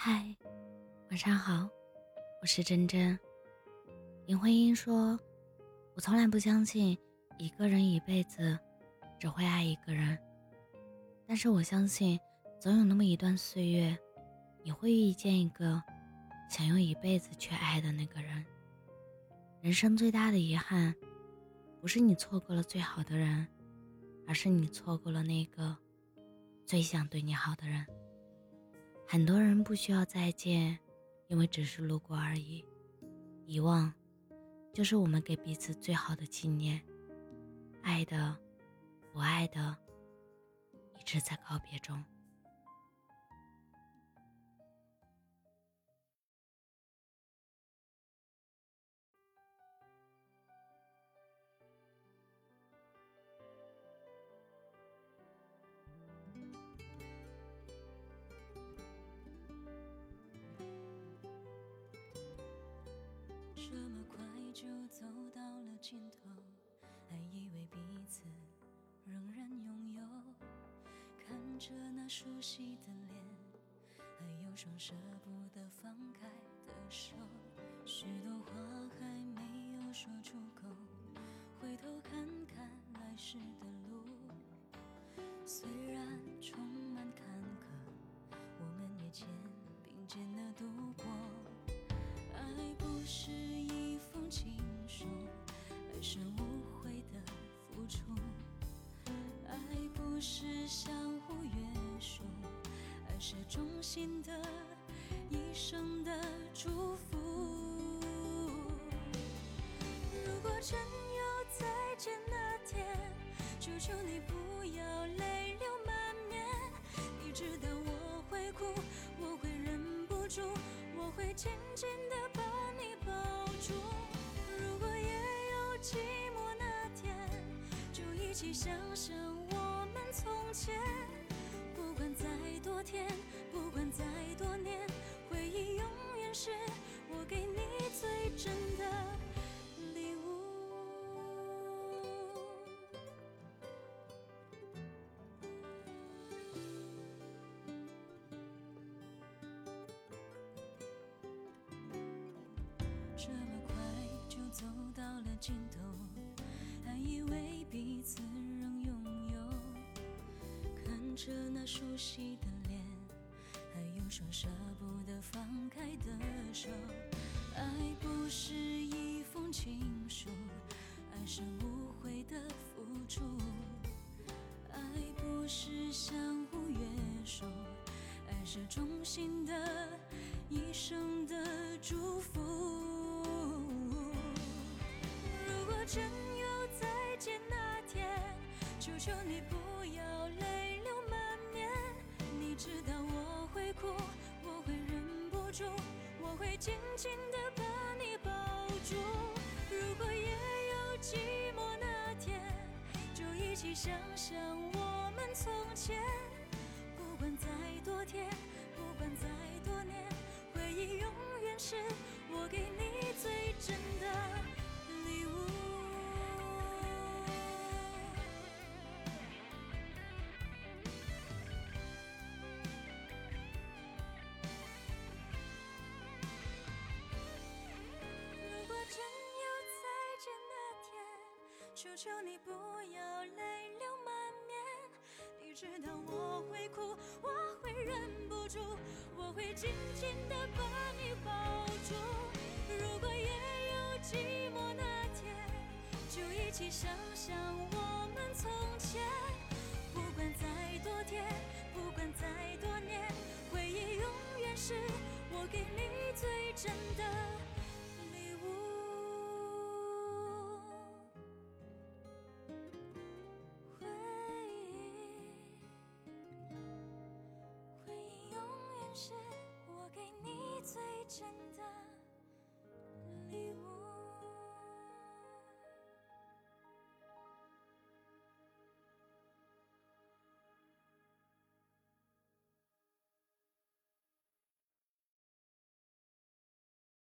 嗨，晚上好，我是真真。林徽因说：“我从来不相信一个人一辈子只会爱一个人，但是我相信总有那么一段岁月，你会遇见一个想用一辈子去爱的那个人。人生最大的遗憾，不是你错过了最好的人，而是你错过了那个最想对你好的人。”很多人不需要再见，因为只是路过而已。遗忘，就是我们给彼此最好的纪念。爱的，不爱的，一直在告别中。就走到了尽头，还以为彼此仍然拥有。看着那熟悉的脸，还有双舍不得放开的手，许多话还没有说出口。回头看看来时的路，虽然充满坎坷，我们也肩并肩的度过。爱不是一封情书，而是无悔的付出。爱不是相互约束，而是衷心的一生的祝福。如果真有再见那天，求求你不要泪寂寞那天，就一起想想我们从前，不管再多天，走到了尽头，还以为彼此仍拥有。看。着那熟悉的脸，还有双舍不得放开的手。爱不是一封情书，爱是无悔的付出。爱不是相互约束，爱是衷心的一生的祝福。真有再见那天，求求你不要泪流满面。你。知道我会哭，我会忍不住，我会紧紧地把你抱住。如果也有寂寞那天，就一起想想我们从前。不管再多天，不管再多年，回忆永远是我给你最真的。求求你不要泪流满面，你知道我会哭，我会忍不住，我会紧紧的把你抱住。如果也有寂寞那天，就一起想想我给你最真的礼物。